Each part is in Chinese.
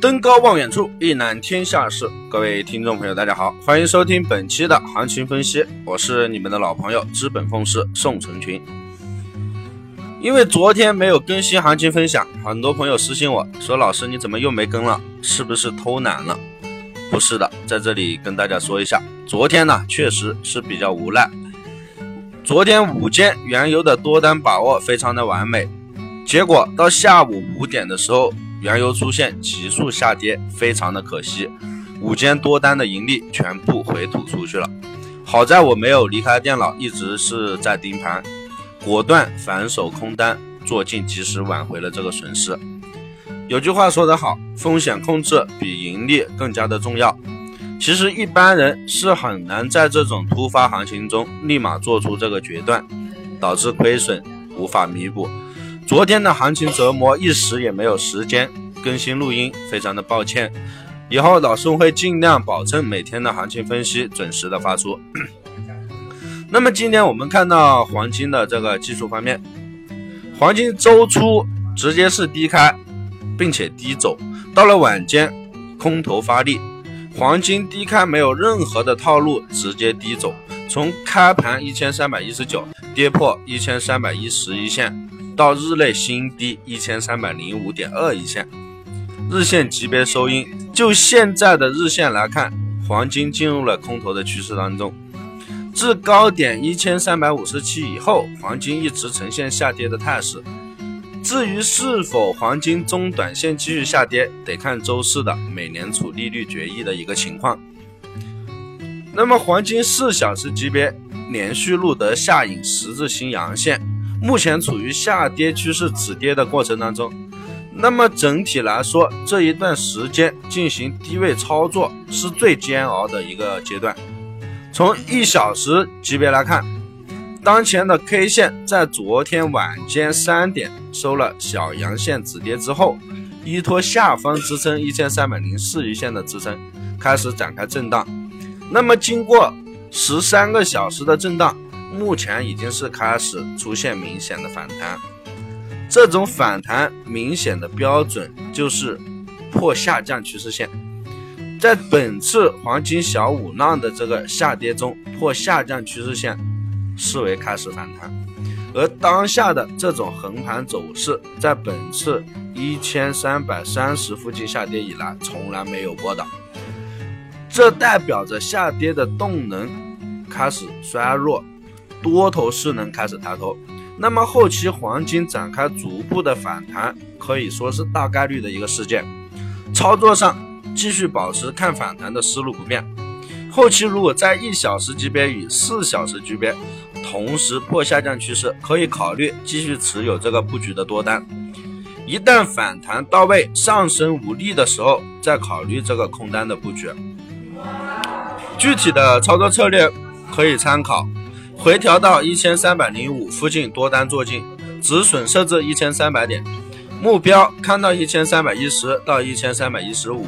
登高望远处，一览天下事。各位听众朋友，大家好，欢迎收听本期的行情分析。我是你们的老朋友资本风师宋成群。因为昨天没有更新行情分享，很多朋友私信我说：“老师，你怎么又没更了？是不是偷懒了？”不是的，在这里跟大家说一下，昨天呢确实是比较无奈。昨天午间原油的多单把握非常的完美，结果到下午五点的时候。原油出现急速下跌，非常的可惜，午间多单的盈利全部回吐出去了。好在我没有离开电脑，一直是在盯盘，果断反手空单做进，及时挽回了这个损失。有句话说得好，风险控制比盈利更加的重要。其实一般人是很难在这种突发行情中立马做出这个决断，导致亏损无法弥补。昨天的行情折磨，一时也没有时间更新录音，非常的抱歉。以后老孙会尽量保证每天的行情分析准时的发出。那么今天我们看到黄金的这个技术方面，黄金周初直接是低开，并且低走，到了晚间空头发力，黄金低开没有任何的套路，直接低走，从开盘一千三百一十九跌破一千三百一十一线。到日内新低一千三百零五点二一线，日线级别收阴。就现在的日线来看，黄金进入了空头的趋势当中。至高点一千三百五十七以后，黄金一直呈现下跌的态势。至于是否黄金中短线继续下跌，得看周四的美联储利率决议的一个情况。那么黄金四小时级别连续录得下影十字星阳线。目前处于下跌趋势止跌的过程当中，那么整体来说，这一段时间进行低位操作是最煎熬的一个阶段。从一小时级别来看，当前的 K 线在昨天晚间三点收了小阳线止跌之后，依托下方支撑一千三百零四一线的支撑，开始展开震荡。那么经过十三个小时的震荡。目前已经是开始出现明显的反弹，这种反弹明显的标准就是破下降趋势线。在本次黄金小五浪的这个下跌中，破下降趋势线视为开始反弹，而当下的这种横盘走势，在本次一千三百三十附近下跌以来从来没有过的，这代表着下跌的动能开始衰弱。多头势能开始抬头，那么后期黄金展开逐步的反弹，可以说是大概率的一个事件。操作上继续保持看反弹的思路不变。后期如果在一小时级别与四小时级别同时破下降趋势，可以考虑继续持有这个布局的多单。一旦反弹到位，上升无力的时候，再考虑这个空单的布局。具体的操作策略可以参考。回调到一千三百零五附近多单做进，止损设置一千三百点，目标看到一千三百一十到一千三百一十五。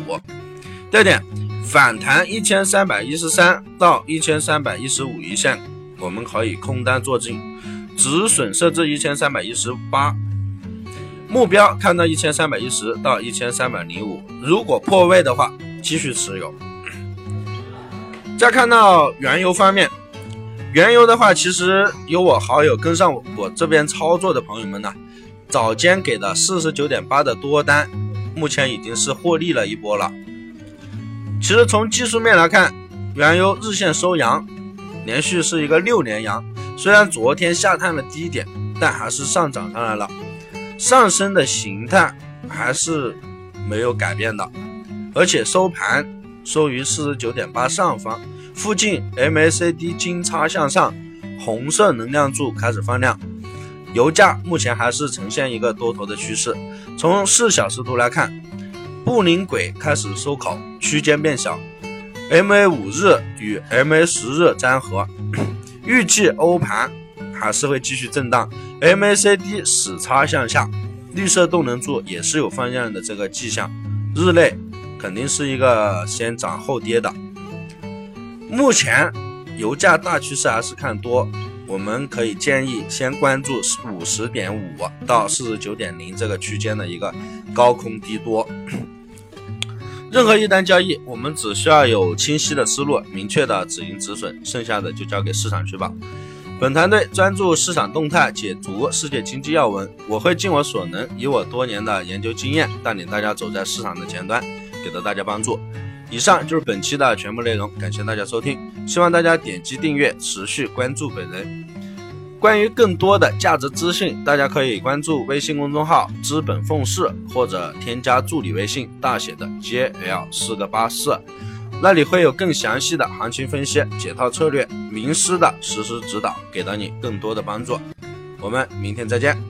第二点，反弹一千三百一十三到一千三百一十五一线，我们可以空单做进，止损设置一千三百一十八，目标看到一千三百一十到一千三百零五。如果破位的话，继续持有。再看到原油方面。原油的话，其实有我好友跟上我这边操作的朋友们呢，早间给的四十九点八的多单，目前已经是获利了一波了。其实从技术面来看，原油日线收阳，连续是一个六连阳，虽然昨天下探了低点，但还是上涨上来了，上升的形态还是没有改变的，而且收盘收于四十九点八上方。附近 MACD 金叉向上，红色能量柱开始放量，油价目前还是呈现一个多头的趋势。从四小时图来看，布林轨开始收口，区间变小，MA 五日与 MA 十日粘合，预计欧盘还是会继续震荡，MACD 死叉向下，绿色动能柱也是有放量的这个迹象，日内肯定是一个先涨后跌的。目前油价大趋势还是看多，我们可以建议先关注五十点五到四十九点零这个区间的一个高空低多。任何一单交易，我们只需要有清晰的思路、明确的止盈止损，剩下的就交给市场去吧。本团队专注市场动态，解读世界经济要闻。我会尽我所能，以我多年的研究经验，带领大家走在市场的前端，给到大家帮助。以上就是本期的全部内容，感谢大家收听，希望大家点击订阅，持续关注本人。关于更多的价值资讯，大家可以关注微信公众号“资本奉仕”或者添加助理微信大写的 JL 四个八四，那里会有更详细的行情分析、解套策略、名师的实时指导，给到你更多的帮助。我们明天再见。